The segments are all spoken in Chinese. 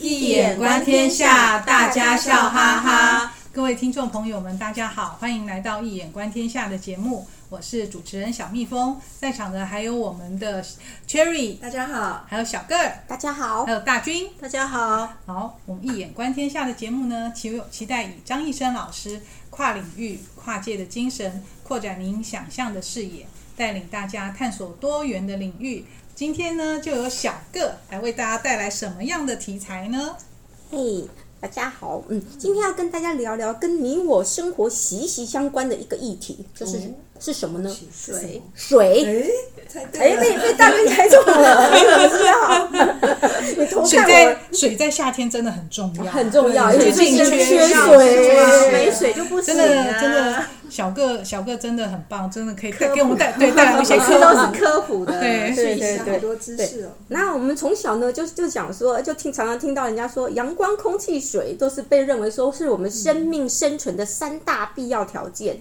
易眼观天下，大家笑哈哈。各位听众朋友们，大家好，欢迎来到《一眼观天下》的节目，我是主持人小蜜蜂，在场的还有我们的 Cherry，大家好，还有小个儿，大家好，还有大军，大家好。好，我们《一眼观天下》的节目呢，期期待以张易生老师跨领域、跨界的精神，扩展您想象的视野，带领大家探索多元的领域。今天呢，就由小个来为大家带来什么样的题材呢？嘿，大家好，嗯，今天要跟大家聊聊跟你我生活息息相关的一个议题，就是、嗯、是什么呢？水，水。哎，被被大哥猜中了，你偷看我。水在水在夏天真的很重要，很重要，因为最近缺水，没水就不行。真的真的，小个小个真的很棒，真的可以带给我们带对带来一些 科都是科普的，对对对对，多知识哦。那我们从小呢，就就讲说，就听常常听到人家说，阳光、空气、水都是被认为说是我们生命生存的三大必要条件。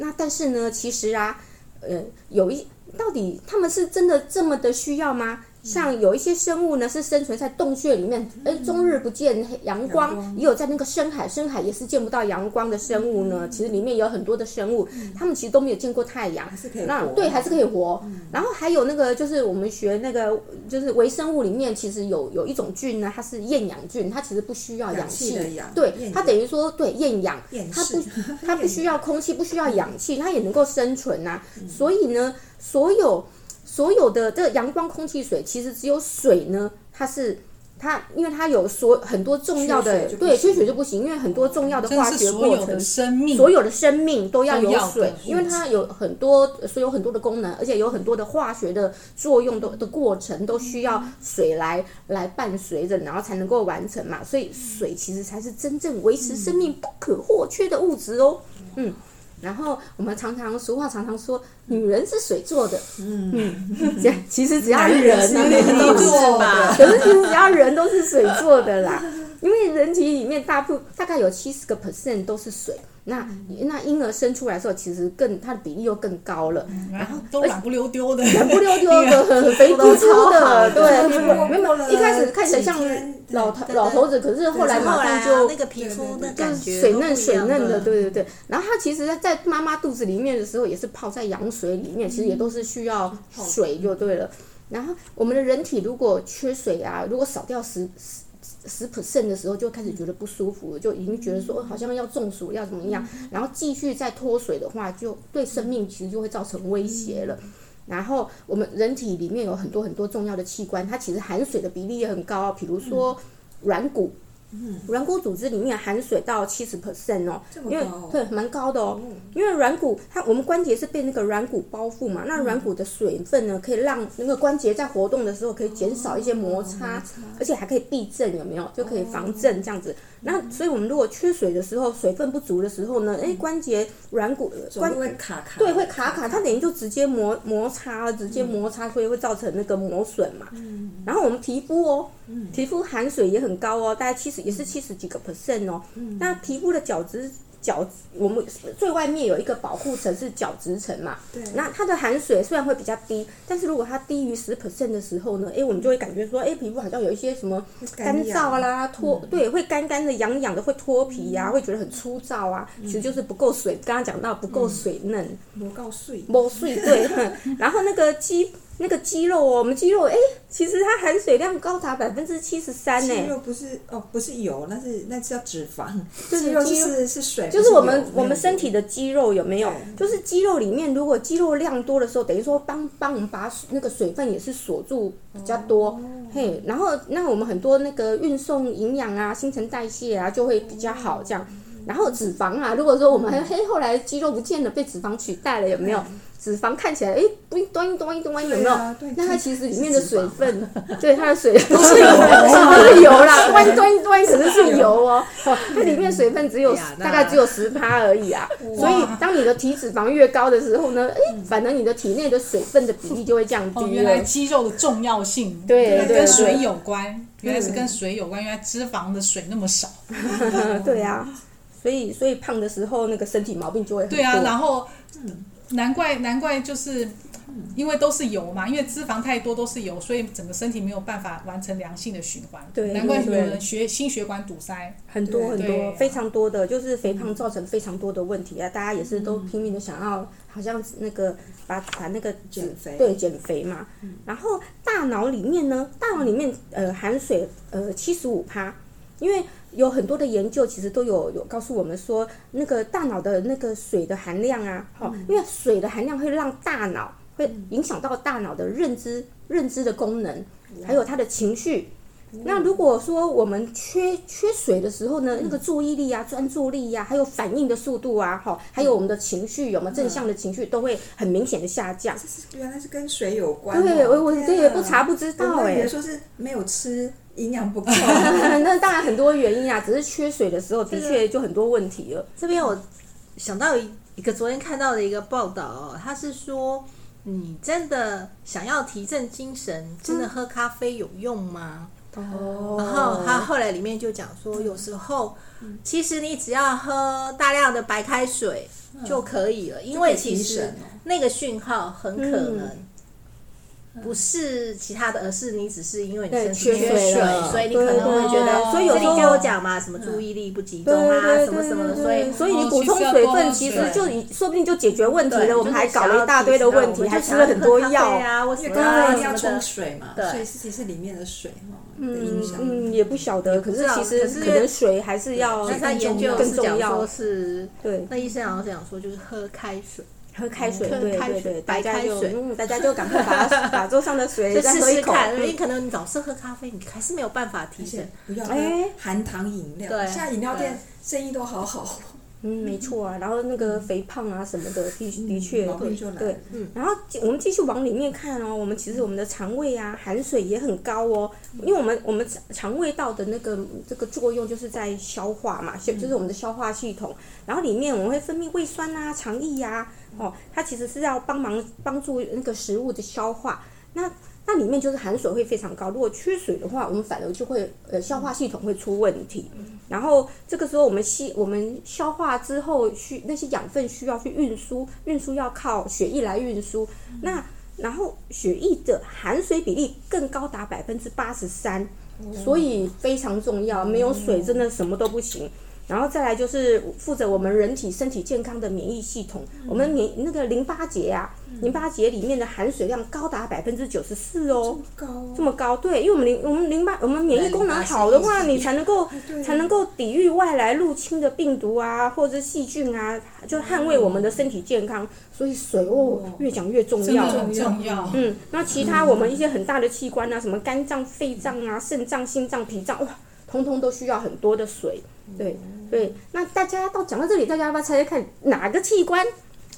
那但是呢，其实啊，呃，有一。到底他们是真的这么的需要吗？像有一些生物呢，是生存在洞穴里面，哎，终日不见阳光，也有在那个深海，深海也是见不到阳光的生物呢。其实里面有很多的生物，它们其实都没有见过太阳，那对还是可以活。然后还有那个就是我们学那个就是微生物里面，其实有有一种菌呢，它是厌氧菌，它其实不需要氧气，对，它等于说对厌氧，它不它不需要空气，不需要氧气，它也能够生存呐。所以呢。所有所有的这个阳光、空气、水，其实只有水呢，它是它，因为它有所很多重要的，对，缺水就不行，因为很多重要的化学过程，生命所有的生命都要有水，因为它有很多，所以有很多的功能，而且有很多的化学的作用的的过程都需要水来来伴随着，然后才能够完成嘛。所以水其实才是真正维持生命不可或缺的物质哦，嗯。然后我们常常俗话常常说，女人是水做的，嗯。嗯，这其实只要人都是吧，可是其实只要人都是水做的啦，因为人体里面大部大概有七十个 percent 都是水。那那婴儿生出来的时候，其实更它的比例又更高了，然后都软不溜丢的，软不溜丢的，很肥嘟嘟的，对，没有一开始看起来像老头老头子，可是后来马上就那个皮肤的感觉水嫩水嫩的，对对对。然后它其实，在妈妈肚子里面的时候，也是泡在羊水里面，其实也都是需要水就对了。然后我们的人体如果缺水啊，如果少掉十十。十 percent 的时候就开始觉得不舒服，就已经觉得说好像要中暑要怎么样，然后继续再脱水的话，就对生命其实就会造成威胁了。然后我们人体里面有很多很多重要的器官，它其实含水的比例也很高，比如说软骨。嗯，软骨组织里面含水到七十 percent 哦，因为对蛮高的哦，因为软骨它我们关节是被那个软骨包覆嘛，那软骨的水分呢，可以让那个关节在活动的时候可以减少一些摩擦，而且还可以避震，有没有？就可以防震这样子。那所以我们如果缺水的时候，水分不足的时候呢，哎，关节软骨关会卡卡，对，会卡卡，它等于就直接摩摩擦，直接摩擦，所以会造成那个磨损嘛。嗯，然后我们皮肤哦，皮肤含水也很高哦，大概七十。也是七十几个 percent 哦，嗯、那皮肤的角质角，我们最外面有一个保护层是角质层嘛，对，那它的含水虽然会比较低，但是如果它低于十 percent 的时候呢，哎，我们就会感觉说，哎，皮肤好像有一些什么干燥啦，脱，对，会干干的、痒痒的，会脱皮呀、啊，嗯、会觉得很粗糙啊，嗯、其实就是不够水。刚刚讲到不够水嫩，不够水，不水对，然后那个肌。那个肌肉哦，我们肌肉哎，其实它含水量高达百分之七十三呢。肌肉不是哦，不是油，那是那叫脂肪。就是肌肉是是水，就是我们我们身体的肌肉有没有？就是肌肉里面，如果肌肉量多的时候，等于说帮帮我们把那个水分也是锁住比较多，嘿，然后那我们很多那个运送营养啊、新陈代谢啊就会比较好这样。然后脂肪啊，如果说我们还嘿后来肌肉不见了，被脂肪取代了，有没有？脂肪看起来哎，不一端一端一端有没有？那它其实里面的水分，对它的水都是油，都是油啦。端一端一端可能是油哦，它里面水分只有大概只有十趴而已啊。所以当你的体脂肪越高的时候呢，哎，反而你的体内的水分的比例就会降低。原来肌肉的重要性对跟水有关，原来是跟水有关，原来脂肪的水那么少。对啊，所以所以胖的时候那个身体毛病就会。对啊，然后。难怪难怪就是。因为都是油嘛，因为脂肪太多都是油，所以整个身体没有办法完成良性的循环。对，难怪有人血心血管堵塞，很多很多非常多的，就是肥胖造成非常多的问题啊！大家也是都拼命的想要，好像那个把把那个减肥，对减肥嘛。然后大脑里面呢，大脑里面呃含水呃七十五趴，因为有很多的研究其实都有有告诉我们说，那个大脑的那个水的含量啊，好，因为水的含量会让大脑。会影响到大脑的认知、认知的功能，还有他的情绪。那如果说我们缺缺水的时候呢，那个注意力啊、专注力呀、啊，还有反应的速度啊，哈，还有我们的情绪，有没有正向的情绪，都会很明显的下降。这是原来是跟水有关、哦。对，我我这也不查不知道哎、欸。说是没有吃，营养不够。那当然很多原因啊，只是缺水的时候，的确就很多问题了。这边我想到一一个昨天看到的一个报道哦，他是说。你真的想要提振精神，真的喝咖啡有用吗？哦、嗯，然后他后来里面就讲说，有时候其实你只要喝大量的白开水就可以了，因为其实那个讯号很可能。不是其他的，而是你只是因为你身体缺水，缺水所以你可能会觉得。所以有时候跟我讲嘛，什么注意力不集中啊，什么什么的，所以所以你补充水分，其实就说不定就解决问题了。我们还搞了一大堆的问题，还吃了很多药啊。我刚刚要冲水嘛，所以其实里面的水嗯嗯，也不晓得。可是其实可能水还是要更重要，更重要。说是对，那医生好像是讲说，就是喝开水。喝开水，对对对，白开水，嗯，大家就赶快把 把桌上的水再喝一口。因为可能你老是喝咖啡，你还是没有办法提神。不要喝含糖饮料，现在饮料店生意都好好。嗯，没错啊。然后那个肥胖啊什么的，的的确，对，嗯。然后我们继续往里面看哦，我们其实我们的肠胃啊含水也很高哦，因为我们我们肠胃道的那个这个作用就是在消化嘛，就是我们的消化系统。然后里面我们会分泌胃酸啊、肠液呀。哦，它其实是要帮忙帮助那个食物的消化，那那里面就是含水会非常高。如果缺水的话，我们反而就会呃消化系统会出问题。然后这个时候我们吸我们消化之后需那些养分需要去运输，运输要靠血液来运输。那然后血液的含水比例更高达百分之八十三，所以非常重要。没有水真的什么都不行。然后再来就是负责我们人体身体健康的免疫系统，嗯、我们免那个淋巴结啊，嗯、淋巴结里面的含水量高达百分之九十四哦，这么高，这么高，对，因为我们淋我们淋巴我们免疫功能好的话，你才能够 才能够抵御外来入侵的病毒啊，或者细菌啊，就捍卫我们的身体健康。所以水哦，越讲越重要，很重要。嗯，那其他我们一些很大的器官啊，什么肝脏、肺脏啊、肾脏、心脏、脾脏，哇，通通都需要很多的水，对。对，那大家到讲到这里，大家要不要猜猜看哪个器官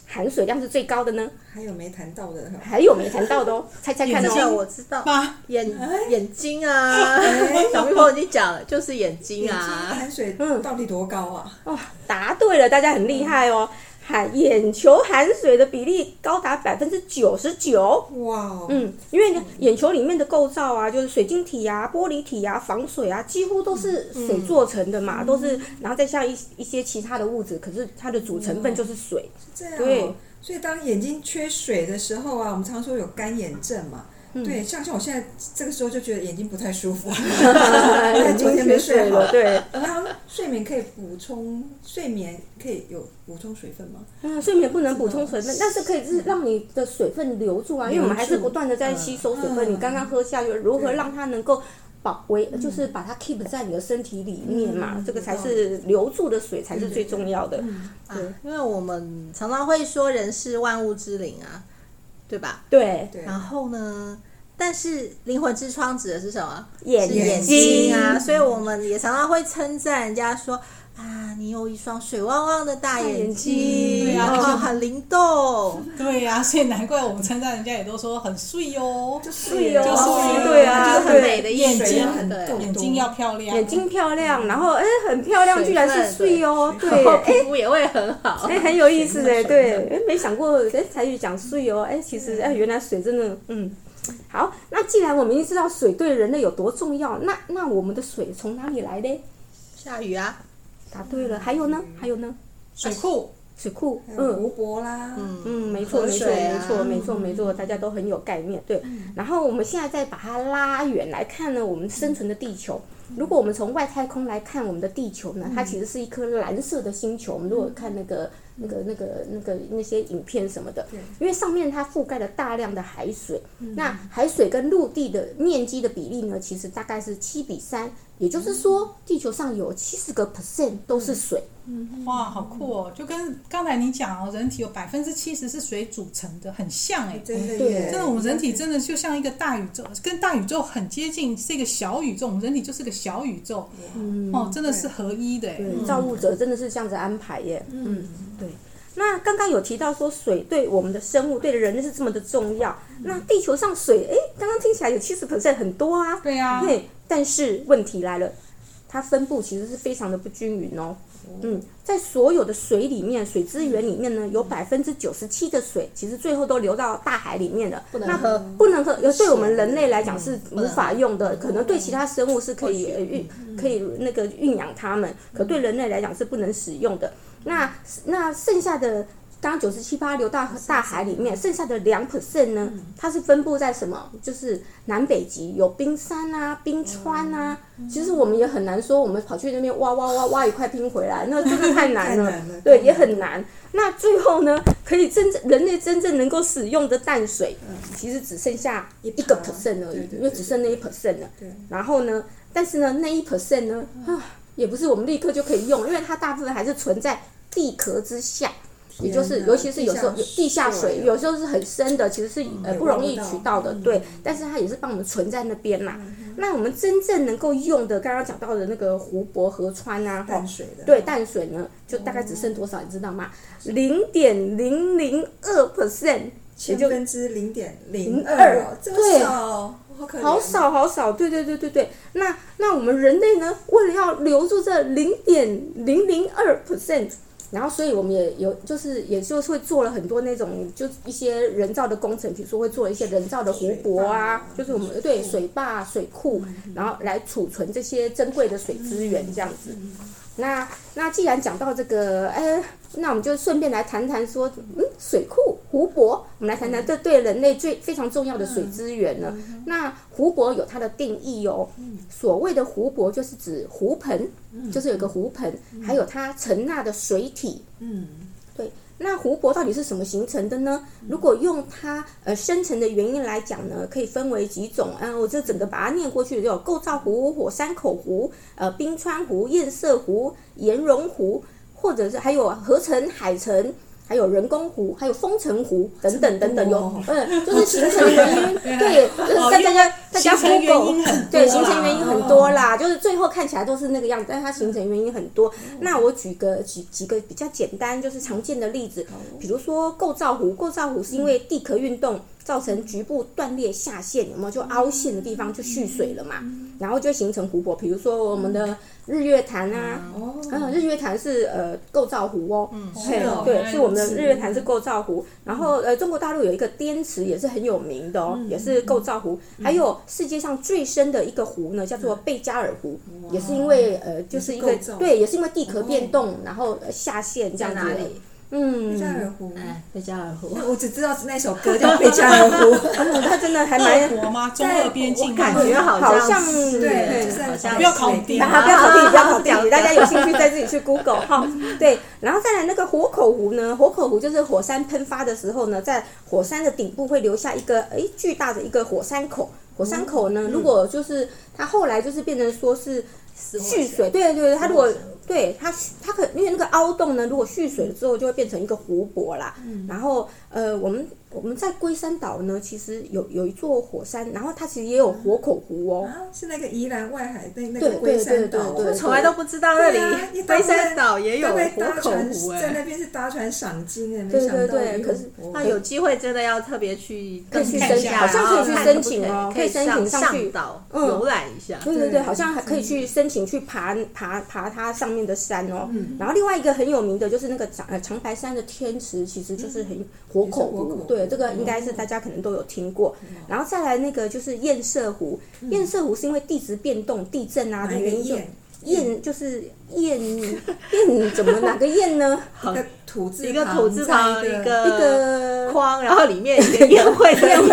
含水量是最高的呢？还有没谈到的？还有没谈到的哦，猜猜看哦。我知道，眼眼睛啊，小蜜蜂已经讲了，就是眼睛啊，含水嗯到底多高啊？哦，答对了，大家很厉害哦。含眼球含水的比例高达百分之九十九，哇！嗯，因为眼球里面的构造啊，就是水晶体啊、玻璃体啊、防水啊，几乎都是水做成的嘛，嗯、都是，然后再像一一些其他的物质，可是它的主成分就是水。是这样。对，所以当眼睛缺水的时候啊，我们常说有干眼症嘛。对，像像我现在这个时候就觉得眼睛不太舒服 昨天没睡好。对，然后睡眠可以补充，睡眠可以有补充水分吗？嗯，睡眠不能补充水分，但是可以是让你的水分留住啊，因为我们还是不断的在吸收水分。你刚刚喝下去，如何让它能够保维，就是把它 keep 在你的身体里面嘛？这个才是留住的水才是最重要的。对，因为我们常常会说人是万物之灵啊。对吧？对，然后呢？但是灵魂之窗指的是什么？眼睛，眼睛啊！所以我们也常常会称赞人家说啊，你有一双水汪汪的大眼睛，然后很灵动。对呀，所以难怪我们称赞人家也都说很碎哦，就碎哦，就是对啊，就是很美的眼睛，眼睛要漂亮，眼睛漂亮，然后哎，很漂亮，居然是碎哦，对，皮肤也会很好，哎，很有意思哎，对，哎，没想过哎，才去讲碎哦，哎，其实哎，原来水真的，嗯。好，那既然我们已经知道水对人类有多重要，那那我们的水从哪里来的？下雨啊，答对了。还有呢？还有呢？水库。水库，嗯，湖泊啦，嗯嗯，没错没错没错没错没错，大家都很有概念。对，然后我们现在再把它拉远来看呢，我们生存的地球。如果我们从外太空来看我们的地球呢，它其实是一颗蓝色的星球。我们如果看那个、那个、那个、那个那些影片什么的，因为上面它覆盖了大量的海水，那海水跟陆地的面积的比例呢，其实大概是七比三，也就是说，地球上有七十个 percent 都是水。哇，好酷哦！就跟刚才你讲哦，人体有百分之七十是水组成的，很像哎，真的耶！真的，我们人体真的就像一个大宇宙，跟大宇宙很接近，是一个小宇宙。我们人体就是个小宇宙，嗯、哦，真的是合一的。对，造物者真的是这样子安排耶。嗯，对。那刚刚有提到说水对我们的生物，对人类是这么的重要。那地球上水，哎，刚刚听起来有七十 percent 很多啊。对呀、啊。对，但是问题来了，它分布其实是非常的不均匀哦。嗯，在所有的水里面，水资源里面呢，有百分之九十七的水，其实最后都流到大海里面了。不能喝，不能喝。有对我们人类来讲是无法用的，可能对其他生物是可以运，可以那个运养它们，可对人类来讲是不能使用的。那那剩下的。刚九十七趴流到大海里面，剩下的两 percent 呢？它是分布在什么？就是南北极有冰山啊、冰川啊。其实我们也很难说，我们跑去那边挖挖挖挖一块冰回来，那真的 太难了。对，也很难。那最后呢，可以真正人类真正能够使用的淡水，其实只剩下一个 percent 而已，因为只剩那一 percent 了。然后呢，但是呢，那一 percent 呢，啊，也不是我们立刻就可以用，因为它大部分还是存在地壳之下。也就是，尤其是有时候有地下水，有时候是很深的，其实是呃不容易取到的，对。但是它也是帮我们存在那边嘛。那我们真正能够用的，刚刚讲到的那个湖泊、河川啊，淡水的，对，淡水呢，就大概只剩多少，你知道吗？零点零零二 percent，千分之零点零二，这么少，好少好少，对对对对对。那那我们人类呢，为了要留住这零点零零二 percent。然后，所以我们也有，就是也就是会做了很多那种，就一些人造的工程，比如说会做一些人造的湖泊啊，就是我们对水坝、水库，然后来储存这些珍贵的水资源这样子。那那既然讲到这个，呃，那我们就顺便来谈谈说，嗯，水库、湖泊，我们来谈谈这对人类最非常重要的水资源呢。那湖泊有它的定义哦，所谓的湖泊就是指湖盆，就是有个湖盆，还有它承纳的水体。嗯，对。那湖泊到底是什么形成的呢？如果用它呃生成的原因来讲呢，可以分为几种。嗯，我这整个把它念过去，就有构造湖、火山口湖、呃冰川湖、堰塞湖、岩溶湖，或者是还有河沉、海城。还有人工湖，还有风城湖等等等等，有嗯，就是形成原因，对，就是大家大家 Google，对，形成原因很多啦，就是最后看起来都是那个样子，但是它形成原因很多。那我举个几几个比较简单，就是常见的例子，比如说构造湖，构造湖是因为地壳运动。造成局部断裂下陷，有没有就凹陷的地方就蓄水了嘛？然后就形成湖泊。比如说我们的日月潭啊，嗯，日月潭是呃构造湖哦，嗯，对，是我们的日月潭是构造湖。然后呃，中国大陆有一个滇池也是很有名的哦，也是构造湖。还有世界上最深的一个湖呢，叫做贝加尔湖，也是因为呃，就是一个对，也是因为地壳变动，然后下陷这样子。嗯，贝加尔湖，哎，贝加尔湖，我只知道是那首歌叫贝加尔湖。它真的还蛮国吗？中俄边境感觉好像，对，不要考地，不要考地，不要考地，大家有兴趣再自己去 Google 哈。对，然后再来那个火口湖呢？火口湖就是火山喷发的时候呢，在火山的顶部会留下一个哎巨大的一个火山口。火山口呢，如果就是它后来就是变成说是蓄水，对对对，它如果。对它，它可因为那个凹洞呢，如果蓄水了之后，就会变成一个湖泊啦。嗯、然后，呃，我们。我们在龟山岛呢，其实有有一座火山，然后它其实也有火口湖哦，啊、是那个宜兰外海那那个龟山岛，我从来都不知道那里 龟山岛也有火口湖哎，在那边是搭船赏金哎，对对对，可是那有机会真的要特别去可以去申请，好像可以去申请哦，可以申请上去。岛游览一下，对对对，好像还可以去申请去爬爬爬它上面的山哦，然后另外一个很有名的就是那个长呃长白山的天池，其实就是很火口湖，对。这个应该是大家可能都有听过，然后再来那个就是堰塞湖，堰塞湖是因为地质变动、地震啊的原因，堰就是堰堰怎么哪个堰呢？土字一个土字旁，一个一个框，然后里面一个 宴会的宴会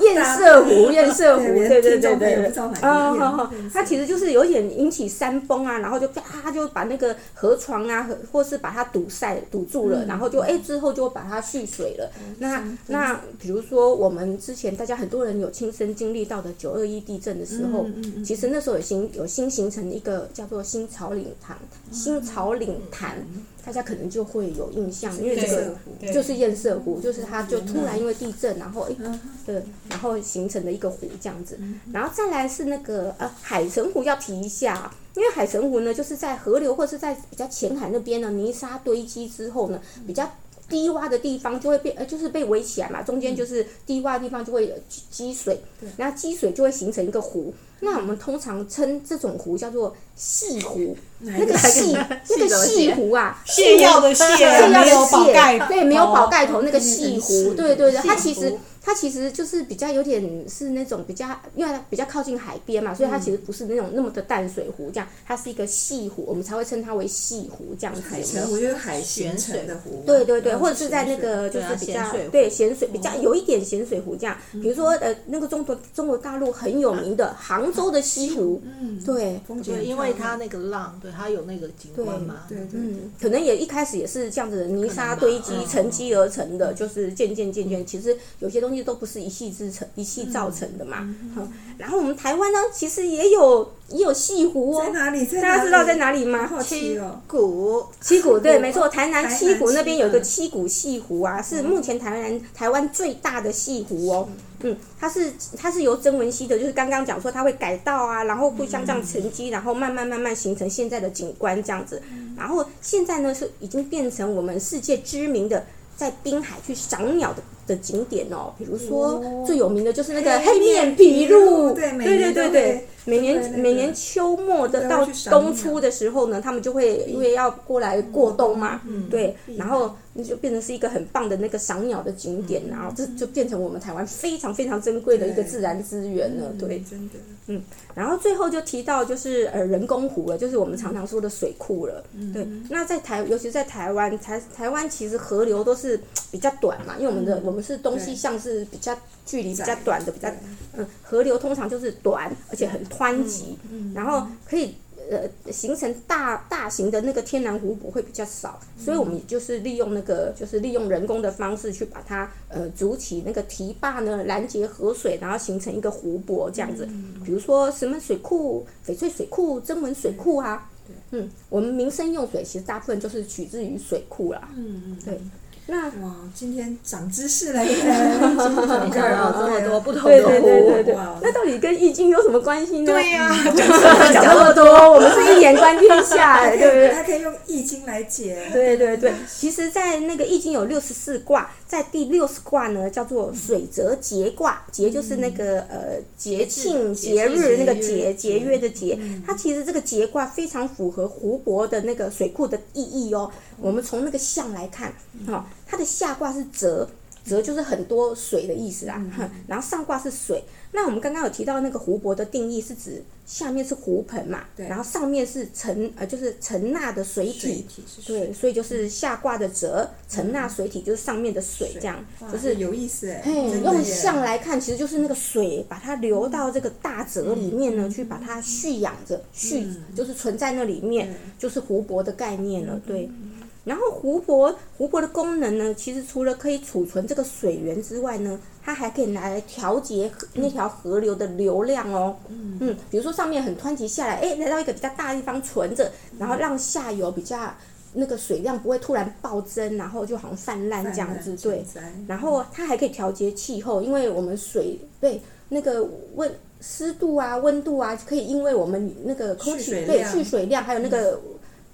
堰塞湖，堰塞湖，对对对对，啊，好好，它其实就是有点引起山崩啊，然后就啪就把那个河床啊，或是把它堵塞堵住了，然后就哎之后就把它蓄水了。那那比如说我们之前大家很多人有亲身经历到的九二一地震的时候，其实那时候有新有新形成一个叫做新草岭潭，新草岭潭。大家可能就会有印象，因为这个就是堰塞湖，就是它就突然因为地震，然后哎，对，然后形成的一个湖这样子。然后再来是那个呃海神湖要提一下，因为海神湖呢就是在河流或是在比较浅海那边呢，泥沙堆积之后呢，比较低洼的地方就会变呃就是被围起来嘛，中间就是低洼的地方就会积水，然后积水就会形成一个湖。那我们通常称这种壶叫做细壶，那个细那个细壶啊，泻药的泻，泻药的泻，对，没有宝盖头那个细壶，对对对，它其实。它其实就是比较有点是那种比较，因为它比较靠近海边嘛，所以它其实不是那种那么的淡水湖，这样它是一个细湖，我们才会称它为细湖这样子。海澄湖就是海咸水的湖。对对对，或者是在那个就是比较对咸水比较有一点咸水湖这样，比如说呃那个中国中国大陆很有名的杭州的西湖，嗯，对，对，因为它那个浪，对它有那个景观嘛，对对，嗯，可能也一开始也是这样子的泥沙堆积沉积而成的，就是渐渐渐渐，其实有些东西。都不是一气之成，一气造成的嘛。嗯嗯、然后我们台湾呢，其实也有也有西湖哦。在哪里？哪里？大家知道在哪里吗？七股，七股对，没错，台南七股那边有个七股西湖啊，是目前台湾台湾最大的西湖哦。嗯，它是它是由曾文溪的，就是刚刚讲说它会改道啊，然后互相这样沉积，然后慢慢慢慢形成现在的景观这样子。然后现在呢是已经变成我们世界知名的在滨海去赏鸟的。的景点哦，比如说最有名的就是那个黑面琵鹭，对对对对，每年每年秋末的到冬初的时候呢，他们就会因为要过来过冬嘛，对，然后那就变成是一个很棒的那个赏鸟的景点，然后这就变成我们台湾非常非常珍贵的一个自然资源了，对，真的，嗯，然后最后就提到就是呃人工湖了，就是我们常常说的水库了，对，那在台，尤其在台湾，台台湾其实河流都是比较短嘛，因为我们的我。我们是东西向是比较距离比较短的，比较嗯，河流通常就是短而且很湍急，然后可以呃形成大大型的那个天然湖泊会比较少，所以我们就是利用那个就是利用人工的方式去把它呃筑起那个堤坝呢，拦截河水，然后形成一个湖泊这样子。比如说石门水库、翡翠水库、曾文水库啊，嗯，我们民生用水其实大部分就是取自于水库啦，嗯嗯，对。那哇，今天长知识了耶！今天讲了这么多不同的湖，对对对对，那到底跟易经有什么关系呢？对呀，讲这么多，我们是一眼观天下，对不对？它可以用易经来解。对对对，其实，在那个易经有六十四卦，在第六十卦呢，叫做水泽节卦，节就是那个呃节庆节日那个节节约的节，它其实这个节卦非常符合湖泊的那个水库的意义哦。我们从那个象来看，哈。它的下卦是泽，泽就是很多水的意思啊。嗯、然后上卦是水。那我们刚刚有提到那个湖泊的定义是指下面是湖盆嘛，对然后上面是沉呃就是沉纳的水体，水体水对，所以就是下卦的泽沉纳水体就是上面的水这样，就是有意思哎。用象来看，其实就是那个水把它流到这个大泽里面呢，嗯、去把它蓄养着，蓄、嗯、就是存在那里面，就是湖泊的概念了，对。然后湖泊湖泊的功能呢，其实除了可以储存这个水源之外呢，它还可以拿来调节那条河流的流量哦。嗯，嗯，比如说上面很湍急下来，哎，来到一个比较大的地方存着，然后让下游比较那个水量不会突然暴增，然后就好像泛滥这样子。对，然后它还可以调节气候，因为我们水对那个温湿度啊、温度啊，可以因为我们那个空气对蓄水量还有那个。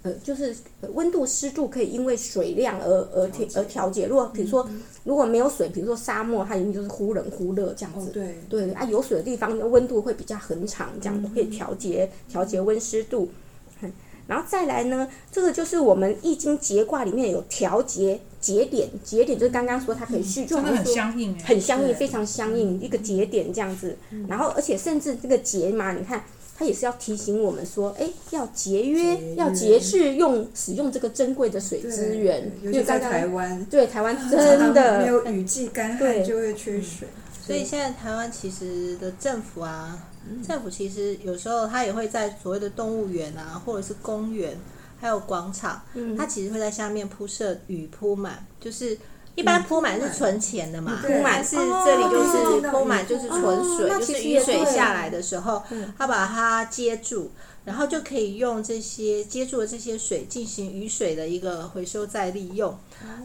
呃，就是温度、湿度可以因为水量而而调而调节。如果比如说如果没有水，比如说沙漠，它一定就是忽冷忽热这样子。对对啊，有水的地方温度会比较恒长，这样都可以调节调节温湿度。然后再来呢，这个就是我们易经节卦里面有调节节点，节点就是刚刚说它可以续，就很相应，很相应，非常相应一个节点这样子。然后而且甚至这个节嘛，你看。它也是要提醒我们说，哎，要节约，要节制用使用这个珍贵的水资源。尤其在台湾，对台湾 真的。没有雨季干旱就会缺水。所以现在台湾其实的政府啊，政府其实有时候它也会在所谓的动物园啊，或者是公园，还有广场，它其实会在下面铺设雨铺满，就是一般铺满是存钱的嘛，铺满是这里就是铺满就是存水，就是雨水下来的时候，它把它接住，然后就可以用这些接住的这些水进行雨水的一个回收再利用，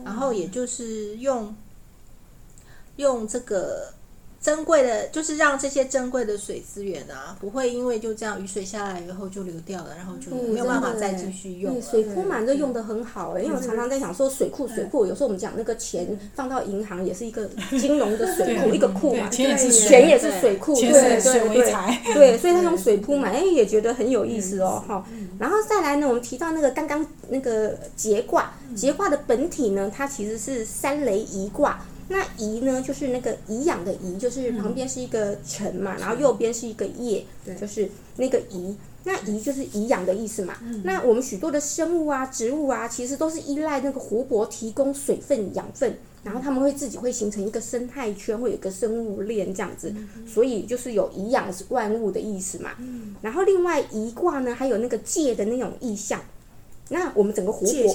然后也就是用用这个。珍贵的，就是让这些珍贵的水资源啊，不会因为就这样雨水下来以后就流掉了，然后就没有办法再继续用了。水铺满就用的很好哎，因为我常常在想说水库水库，有时候我们讲那个钱放到银行也是一个金融的水库，一个库嘛，钱也是水库，对对对，对，所以他用水铺满，哎，也觉得很有意思哦，哈。然后再来呢，我们提到那个刚刚那个节卦，节卦的本体呢，它其实是三雷一卦。那颐呢，就是那个颐养的颐，就是旁边是一个辰嘛，嗯、然后右边是一个业，就是那个颐。那颐就是颐养的意思嘛。嗯、那我们许多的生物啊、植物啊，其实都是依赖那个湖泊提供水分、养分，然后他们会自己会形成一个生态圈，会有一个生物链这样子。嗯、所以就是有颐养万物的意思嘛。嗯、然后另外颐卦呢，还有那个界的那种意象。那我们整个湖泊界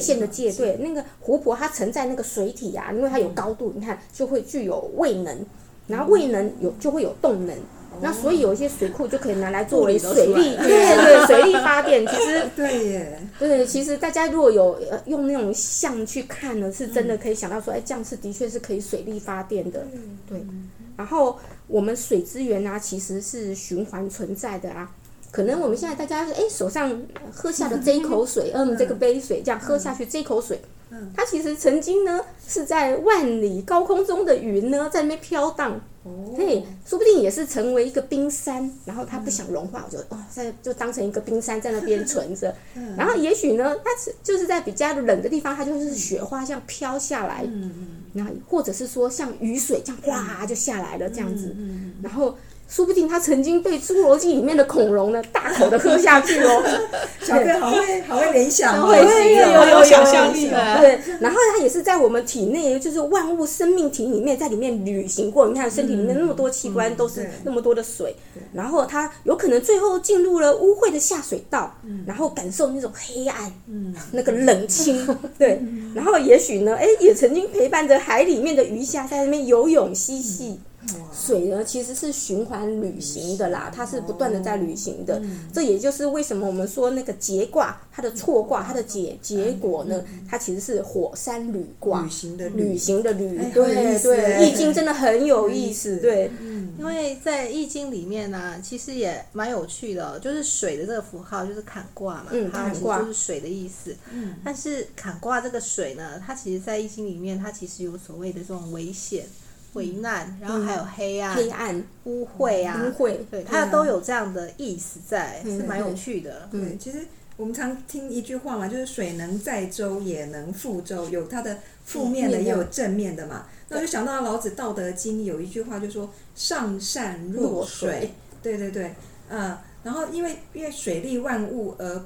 限的界，对，那个湖泊它存在那个水体啊，因为它有高度，嗯、你看就会具有位能，然后位能有就会有动能，嗯、那所以有一些水库就可以拿来作为水力，对对，水力发电。其实 对耶，对，其实大家如果有用那种像去看呢，是真的可以想到说，哎，这样是的确是可以水力发电的，对。然后我们水资源啊，其实是循环存在的啊。可能我们现在大家哎手上喝下的这一口水，嗯，这个杯水这样喝下去这一口水，嗯，它其实曾经呢是在万里高空中的云呢在那边飘荡，哦，嘿，说不定也是成为一个冰山，然后它不想融化，我就哇在就当成一个冰山在那边存着，然后也许呢它是就是在比较冷的地方，它就是雪花这样飘下来，嗯嗯，然后或者是说像雨水这样哗就下来了这样子，嗯，然后。说不定他曾经被《侏罗纪》里面的恐龙呢大口的喝下去哦。小哥好会好会联想，会有有想象力的。对，然后他也是在我们体内，就是万物生命体里面，在里面旅行过。你看身体里面那么多器官都是那么多的水，然后他有可能最后进入了污秽的下水道，然后感受那种黑暗，那个冷清。对，然后也许呢，哎，也曾经陪伴着海里面的鱼虾在那边游泳嬉戏。水呢，其实是循环旅行的啦，它是不断的在旅行的。这也就是为什么我们说那个节卦，它的错卦，它的结结果呢，它其实是火山旅卦，旅行的旅行的旅。对对，易经真的很有意思。对，因为在易经里面呢，其实也蛮有趣的，就是水的这个符号就是坎卦嘛，它其实就是水的意思。嗯，但是坎卦这个水呢，它其实在易经里面，它其实有所谓的这种危险。危难，然后还有黑暗、黑暗、污秽啊，污秽，对，它都有这样的意思在，是蛮有趣的。对，其实我们常听一句话嘛，就是水能载舟，也能覆舟，有它的负面的，也有正面的嘛。那我就想到老子《道德经》有一句话，就说“上善若水”。对对对，嗯，然后因为因为水利万物而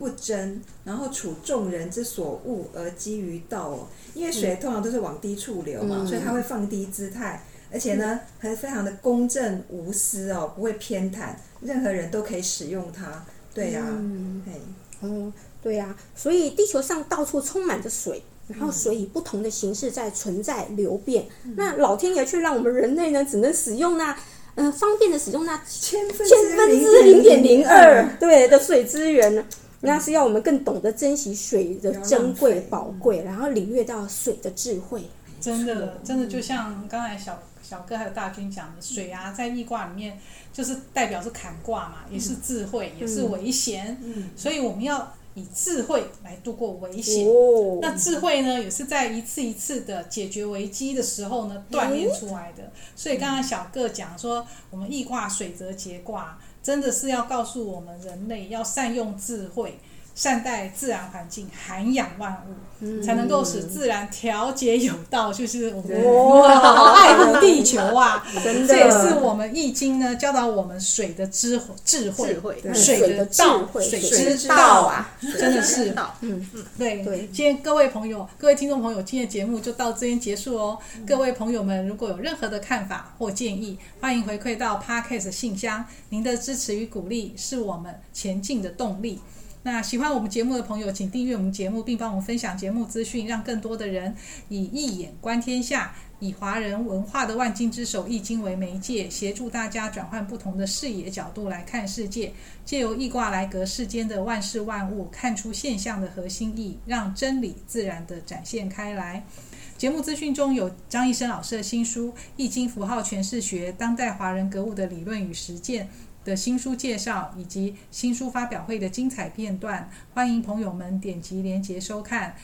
不争，然后处众人之所恶而基于道哦。因为水通常都是往低处流嘛，嗯、所以它会放低姿态，而且呢，还非常的公正无私哦，不会偏袒，任何人都可以使用它。对呀、啊，嗯，哦嗯，对呀、啊，所以地球上到处充满着水，然后水以不同的形式在存在流变。嗯、那老天爷却让我们人类呢，只能使用那。嗯，方便的使用那千分之零点零二对的水资源呢，那是要我们更懂得珍惜水的珍贵宝贵，然后领略到水的智慧。真的，真的就像刚才小小哥还有大军讲的，水啊，在易卦里面就是代表是坎卦嘛，也是智慧，也是危险。嗯，所以我们要。以智慧来度过危险，哦、那智慧呢，也是在一次一次的解决危机的时候呢锻炼出来的。所以刚刚小个讲说，我们易卦水则节卦，真的是要告诉我们人类要善用智慧，善待自然环境，涵养万物，嗯才能够使自然调节有道。就是我们爱护地球啊！真的这也是我们易经呢教导我们水的智慧、智慧、智慧对水的道、智慧水水之道啊啊，真的是。嗯嗯对对今天各位朋友、各位听众朋友，今天的节目就到这边结束哦。各位朋友们，如果有任何的看法或建议，欢迎回馈到 Podcast 信箱。您的支持与鼓励是我们前进的动力。那喜欢我们节目的朋友，请订阅我们节目，并帮我们分享节目资讯，让更多的人以一眼观天下，以华人文化的万经之首《易经》为媒介，协助大家转换不同的视野角度来看世界，借由易卦来隔世间的万事万物，看出现象的核心意，让真理自然地展现开来。节目资讯中有张医生老师的新书《易经符号诠释学：当代华人格物的理论与实践》的新书介绍，以及新书发表会的精彩片段，欢迎朋友们点击连接收看。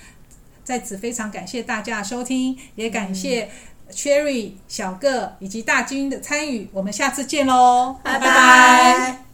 在此非常感谢大家收听，也感谢 Cherry、小个以及大军的参与。我们下次见喽，拜拜。